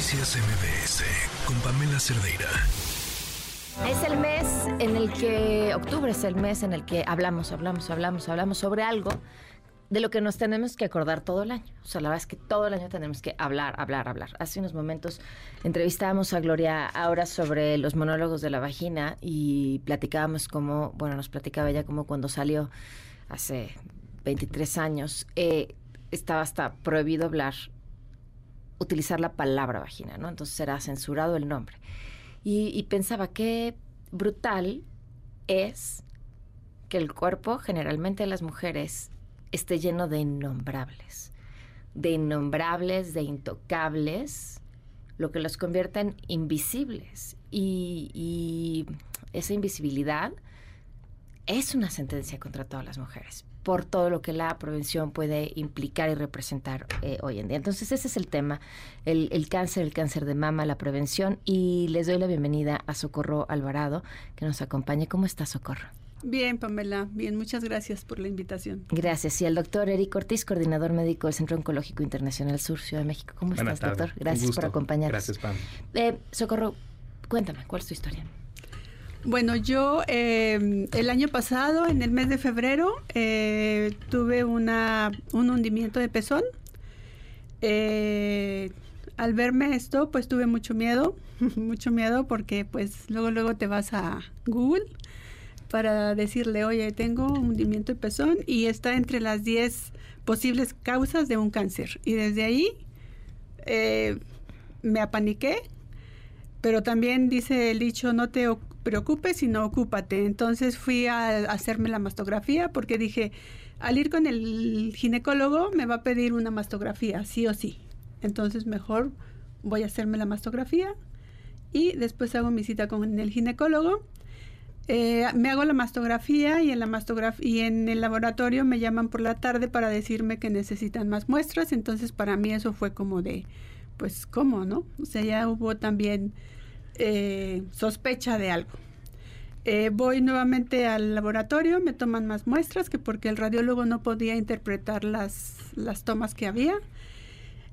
Noticias MBS con Pamela Cerdeira. Es el mes en el que, octubre es el mes en el que hablamos, hablamos, hablamos, hablamos sobre algo de lo que nos tenemos que acordar todo el año. O sea, la verdad es que todo el año tenemos que hablar, hablar, hablar. Hace unos momentos entrevistábamos a Gloria ahora sobre los monólogos de la vagina y platicábamos como, bueno, nos platicaba ella como cuando salió hace 23 años, eh, estaba hasta prohibido hablar, utilizar la palabra vagina, ¿no? Entonces era censurado el nombre. Y, pensaba qué brutal es que el cuerpo generalmente de las mujeres esté lleno de innombrables, de innombrables, de intocables, lo que los convierte en invisibles. y esa invisibilidad es una sentencia contra todas las mujeres por todo lo que la prevención puede implicar y representar eh, hoy en día. Entonces ese es el tema, el, cáncer, el cáncer de mama, la prevención y les doy la bienvenida a Socorro Alvarado que nos acompañe. ¿Cómo está Socorro? Bien, Pamela, bien, muchas gracias por la invitación. Gracias. Y al doctor Eric Ortiz, coordinador médico del Centro Oncológico Internacional Sur, Ciudad de México. ¿Cómo estás, doctor? Gracias por acompañarnos. Gracias, Pam. Eh, Socorro, cuéntame, ¿cuál es tu historia? Bueno, yo em, el año pasado, en el mes de febrero, eh, tuve una, un hundimiento de pezón. Eh, al verme esto, pues tuve mucho miedo, mucho miedo porque pues luego luego te vas a Google para decirle, oye, tengo un hundimiento de pezón y está entre las 10 posibles causas de un cáncer. Y desde ahí eh, me apaniqué, pero también dice el dicho, no te preocupes, sino ocúpate. Entonces fui a, hacerme la mastografía porque dije, al ir con el ginecólogo me va a pedir una mastografía, sí o sí. Entonces mejor voy a hacerme la mastografía y después hago mi cita con el ginecólogo. Eh, me hago la mastografía y en la mastografía y en el laboratorio me llaman por la tarde para decirme que necesitan más muestras. Entonces para mí eso fue como de, pues cómo, ¿no? O sea ya hubo también eh, sospecha de algo. Eh, voy nuevamente al laboratorio, me toman más muestras que porque el radiólogo no podía interpretar las, las tomas que había.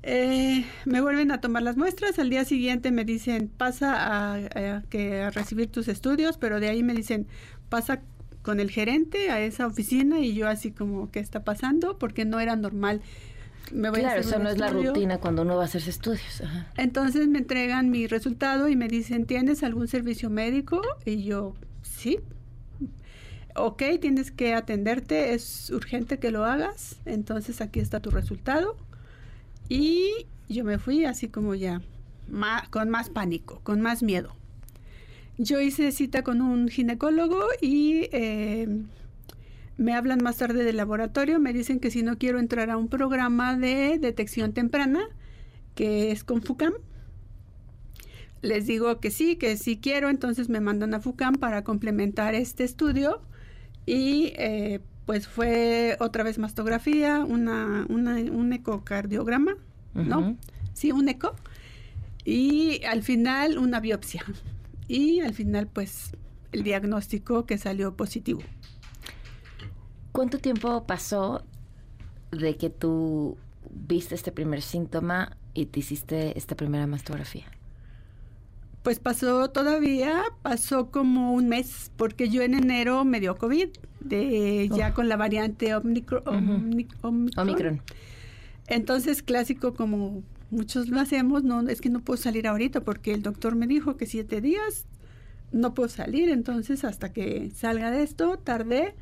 Eh, me vuelven a tomar las muestras, al día siguiente me dicen pasa a, que, a recibir tus estudios, pero de ahí me dicen pasa con el gerente a esa oficina y yo así como qué está pasando porque no era normal claro, eso no es la rutina cuando uno va a hacerse estudios. Entonces me entregan mi resultado y me dicen, ¿tienes algún servicio médico? Y yo, sí. Ok, tienes que atenderte, es urgente que lo hagas. Entonces aquí está tu resultado. Y yo me fui así como ya, con más pánico, con más miedo. Yo hice cita con un ginecólogo y... Eh, me hablan más tarde del laboratorio, me dicen que si no quiero entrar a un programa de detección temprana, que es con FUCAM. Les digo que sí, que sí quiero, entonces me mandan a FUCAM para complementar este estudio y eh, pues fue otra vez mastografía, una, un ecocardiograma, ¿no? Sí, un eco. Y al final una biopsia. Y al final pues el diagnóstico que salió positivo. ¿Cuánto tiempo pasó de que tú viste este primer síntoma y te hiciste esta primera mastografía? Pues pasó todavía, pasó como un mes, porque yo en enero me dio COVID, de, ya con la variante Omicron. Entonces, clásico como muchos lo hacemos, no es que no puedo salir ahorita porque el doctor me dijo que siete días no puedo salir, entonces hasta que salga de esto, tardé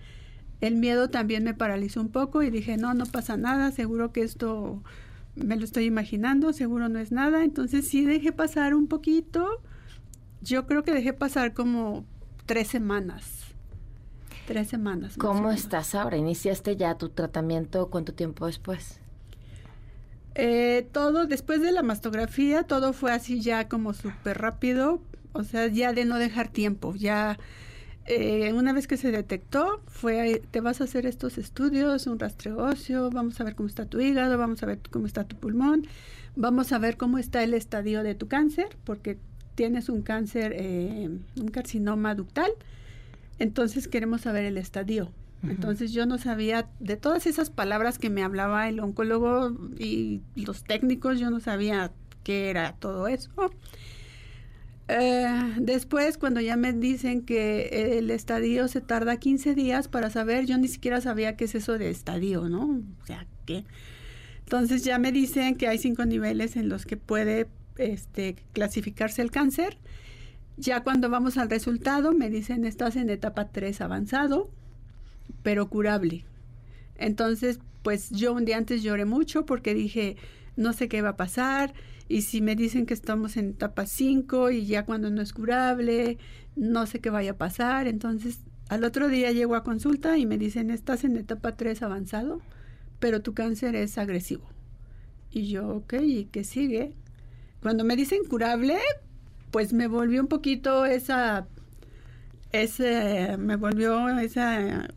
el miedo también me paralizó un poco y dije, no, no pasa nada, seguro que esto me lo estoy imaginando, seguro no es nada. Entonces sí dejé pasar un poquito. Yo creo que dejé pasar como tres semanas. Tres semanas. ¿Cómo estás ahora? ¿Iniciaste ya tu tratamiento? ¿Cuánto tiempo después? Eh, todo, después de la mastografía, todo fue así ya como súper rápido. O sea, ya de no dejar tiempo, ya eh, una vez que se detectó, fue, te vas a hacer estos estudios, un rastreo óseo, vamos a ver cómo está tu hígado, vamos a ver cómo está tu pulmón, vamos a ver cómo está el estadio de tu cáncer, porque tienes un cáncer, eh, un carcinoma ductal, entonces queremos saber el estadio. Entonces yo no sabía de todas esas palabras que me hablaba el oncólogo y los técnicos, yo no sabía qué era todo eso. Eh, después, cuando ya me dicen que el estadio se tarda 15 días para saber, yo ni siquiera sabía qué es eso de estadio, ¿no? O sea, ¿qué? Entonces ya me dicen que hay cinco niveles en los que puede este, clasificarse el cáncer. Ya cuando vamos al resultado, me dicen, estás en etapa 3 avanzado, pero curable. Entonces, pues yo un día antes lloré mucho porque dije, no sé qué va a pasar, y si me dicen que estamos en etapa 5 y ya cuando no es curable, no sé qué vaya a pasar. Entonces, al otro día llego a consulta y me dicen, estás en etapa 3 avanzado, pero tu cáncer es agresivo. Y yo, ok, ¿y qué sigue? Cuando me dicen curable, pues me volvió un poquito esa, ese, me volvió esa,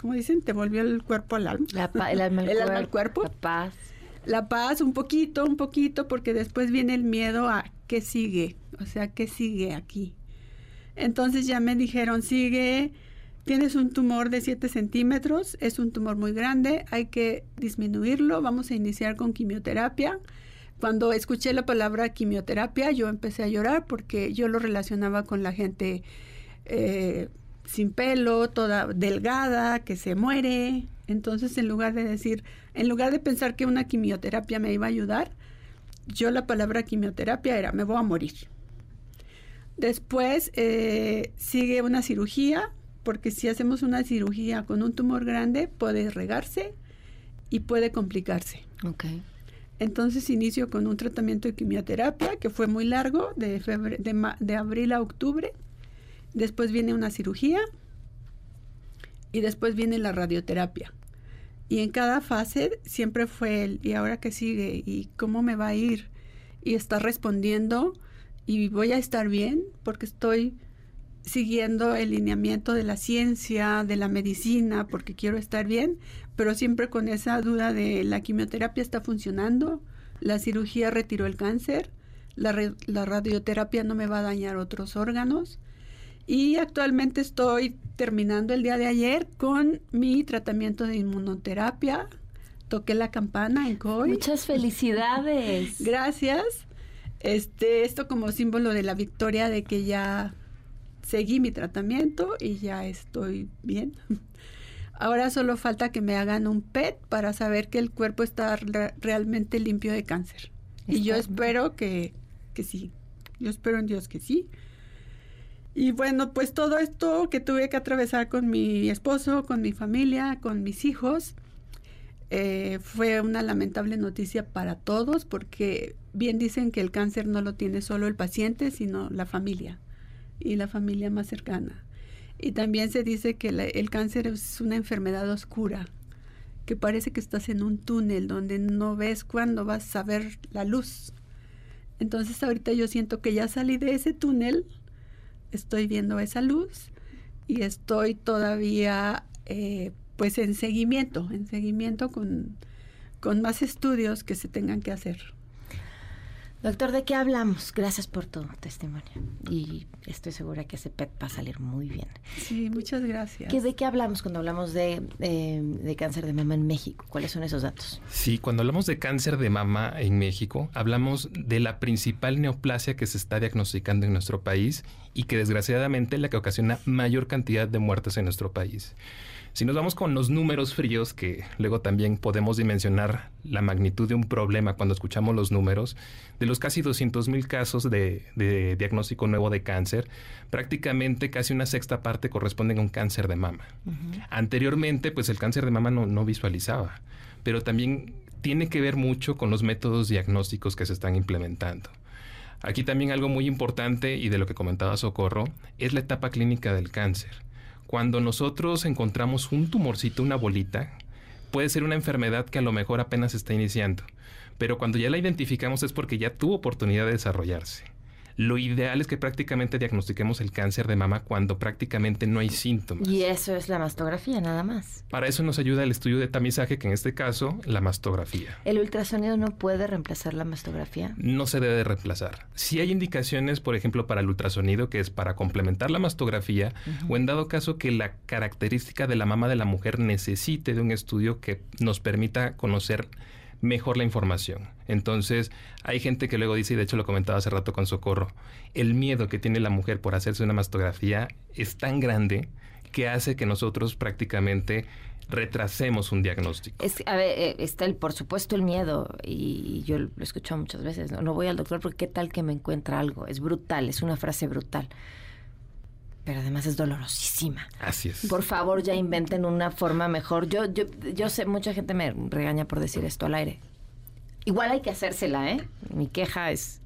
¿cómo dicen? Te volvió el cuerpo al alma. el alma al, el cuerpo, alma al cuerpo. La paz. La paz, un poquito, un poquito, porque después viene el miedo a qué sigue, o sea, qué sigue aquí. Entonces ya me dijeron, sigue Tienes un tumor de 7 centímetros, es un tumor muy grande, hay que disminuirlo, vamos a iniciar con quimioterapia. Cuando escuché la palabra quimioterapia, yo empecé a llorar porque yo lo relacionaba con la gente eh, sin pelo, toda delgada, que se muere. Entonces, en lugar de decir, en lugar de pensar que una quimioterapia me iba a ayudar, yo la palabra quimioterapia era, me voy a morir. Después eh, sigue una cirugía, porque si hacemos una cirugía con un tumor grande puede regarse y puede complicarse. Okay. Entonces inicio con un tratamiento de quimioterapia que fue muy largo, de, de, abril a octubre. Después viene una cirugía y después viene la radioterapia. Y en cada fase siempre fue el, ¿y ahora qué sigue? ¿Y cómo me va a ir? Y está respondiendo y voy a estar bien porque estoy siguiendo el lineamiento de la ciencia, de la medicina, porque quiero estar bien, pero siempre con esa duda de la quimioterapia está funcionando, la cirugía retiró el cáncer, la, radioterapia no me va a dañar otros órganos. Y actualmente estoy terminando el día de ayer con mi tratamiento de inmunoterapia. Toqué la campana en COI. Muchas felicidades. Gracias. Este, esto como símbolo de la victoria de que ya seguí mi tratamiento y ya estoy bien. Ahora solo falta que me hagan un PET para saber que el cuerpo está realmente limpio de cáncer. y yo espero que, que sí. Yo espero en Dios que sí. Y bueno, pues todo esto que tuve que atravesar con mi esposo, con mi familia, con mis hijos, eh, fue una lamentable noticia para todos porque bien dicen que el cáncer no lo tiene solo el paciente, sino la familia y la familia más cercana. Y también se dice que el cáncer es una enfermedad oscura, que parece que estás en un túnel donde no ves cuándo vas a ver la luz. Entonces ahorita yo siento que ya salí de ese túnel, estoy viendo esa luz y estoy todavía eh, pues en seguimiento, en seguimiento con, con más estudios que se tengan que hacer. Doctor, ¿de qué hablamos? Gracias por tu testimonio. Y estoy segura que ese PET va a salir muy bien. Sí, muchas gracias. ¿Qué, ¿De qué hablamos cuando hablamos de, de, cáncer de mama en México? ¿Cuáles son esos datos? Sí, cuando hablamos de cáncer de mama en México, hablamos de la principal neoplasia que se está diagnosticando en nuestro país y que desgraciadamente es la que ocasiona mayor cantidad de muertes en nuestro país. Si nos vamos con los números fríos, que luego también podemos dimensionar la magnitud de un problema cuando escuchamos los números, de los casi 200 mil casos de, diagnóstico nuevo de cáncer, prácticamente casi una sexta parte corresponden a un cáncer de mama. Anteriormente, pues el cáncer de mama no, no visualizaba, pero también tiene que ver mucho con los métodos diagnósticos que se están implementando. Aquí también algo muy importante y de lo que comentaba Socorro es la etapa clínica del cáncer. Cuando nosotros encontramos un tumorcito, una bolita, puede ser una enfermedad que a lo mejor apenas está iniciando, pero cuando ya la identificamos es porque ya tuvo oportunidad de desarrollarse. Lo ideal es que prácticamente diagnostiquemos el cáncer de mama cuando prácticamente no hay síntomas. Y eso es la mastografía, nada más. Para eso nos ayuda el estudio de tamizaje, que en este caso, la mastografía. ¿El ultrasonido no puede reemplazar la mastografía? No se debe reemplazar. Si hay indicaciones, por ejemplo, para el ultrasonido, que es para complementar la mastografía, o en dado caso que la característica de la mama de la mujer necesite de un estudio que nos permita conocer mejor la información. Entonces, hay gente que luego dice, y de hecho lo comentaba hace rato con Socorro, el miedo que tiene la mujer por hacerse una mastografía es tan grande que hace que nosotros prácticamente retrasemos un diagnóstico. Es, a ver, eh, está el, por supuesto el miedo y yo lo he escuchado muchas veces, ¿no? no voy al doctor porque qué tal que me encuentra algo, es brutal, es una frase brutal pero además es dolorosísima. Así es. Por favor, ya inventen una forma mejor. Yo, yo, yo sé, mucha gente me regaña por decir esto al aire. Igual hay que hacérsela, ¿eh? Mi queja es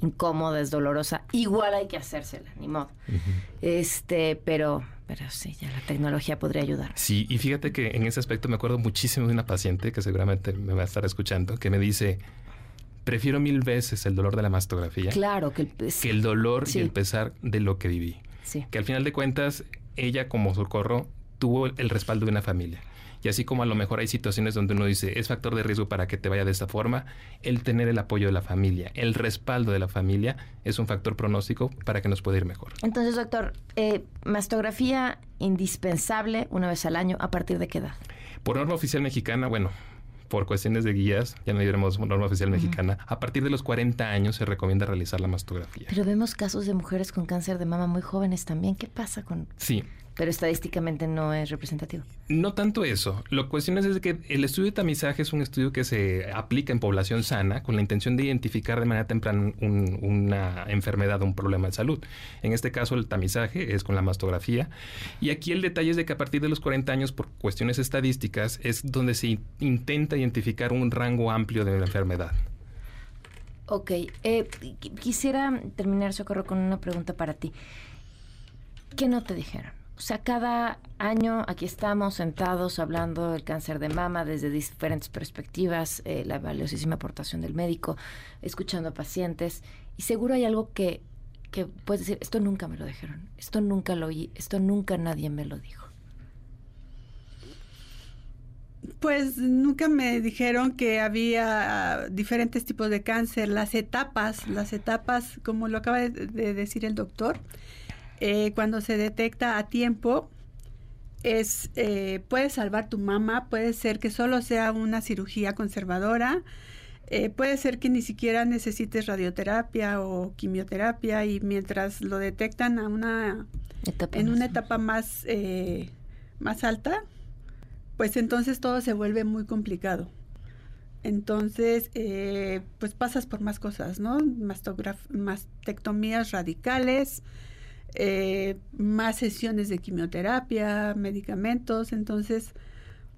incómoda, es dolorosa. Igual hay que hacérsela, ni modo. Este, pero, pero sí, ya la tecnología podría ayudar. Sí, y fíjate que en ese aspecto me acuerdo muchísimo de una paciente que seguramente me va a estar escuchando, que me dice, prefiero mil veces el dolor de la mastografía. Claro, que el, que el dolor y el pesar de lo que viví. Que al final de cuentas, ella como socorro tuvo el respaldo de una familia. Y así como a lo mejor hay situaciones donde uno dice, es factor de riesgo para que te vaya de esta forma, el tener el apoyo de la familia, el respaldo de la familia es un factor pronóstico para que nos pueda ir mejor. Entonces, doctor, eh, mastografía indispensable una vez al año, ¿a partir de qué edad? Por norma oficial mexicana, bueno, por cuestiones de guías, ya no diremos norma oficial mexicana, a partir de los 40 años se recomienda realizar la mastografía. Pero vemos casos de mujeres con cáncer de mama muy jóvenes también. ¿Qué pasa con...? Sí, pero estadísticamente no es representativo. No tanto eso. Lo cuestión es que el estudio de tamizaje es un estudio que se aplica en población sana con la intención de identificar de manera temprana una enfermedad o un problema de salud. En este caso, el tamizaje es con la mastografía. Y aquí el detalle es de que a partir de los 40 años, por cuestiones estadísticas, es donde se intenta identificar un rango amplio de la enfermedad. Ok. Eh, quisiera terminar, Socorro, con una pregunta para ti. ¿Qué no te dijeron? O sea, cada año aquí estamos sentados hablando del cáncer de mama desde diferentes perspectivas, eh, la valiosísima aportación del médico, escuchando a pacientes, y seguro hay algo que, que puedes decir, esto nunca me lo dijeron, esto nunca lo oí, esto nunca nadie me lo dijo. Pues nunca me dijeron que había diferentes tipos de cáncer, las etapas, las etapas, como lo acaba de decir el doctor, eh, cuando se detecta a tiempo, es eh, puede salvar tu mama, puede ser que solo sea una cirugía conservadora, eh, puede ser que ni siquiera necesites radioterapia o quimioterapia y mientras lo detectan a una en una etapa más más alta, pues entonces todo se vuelve muy complicado. Entonces, pues pasas por más cosas, ¿no? mastectomías radicales, eh, más sesiones de quimioterapia, medicamentos. Entonces,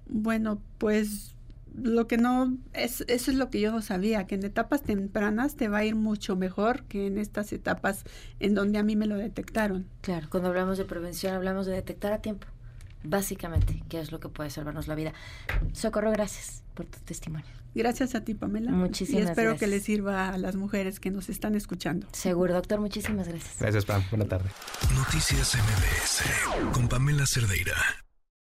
bueno, pues lo que no, es, eso es lo que yo no sabía, que en etapas tempranas te va a ir mucho mejor que en estas etapas en donde a mí me lo detectaron. Claro, cuando hablamos de prevención hablamos de detectar a tiempo, básicamente, que es lo que puede salvarnos la vida. Socorro, gracias por tu testimonio. Gracias a ti, Pamela. Muchísimas Y espero que le sirva a las mujeres que nos están escuchando. Seguro, doctor. Muchísimas gracias. Gracias, Pam. Buena tarde. Noticias MBS con Pamela Cerdeira.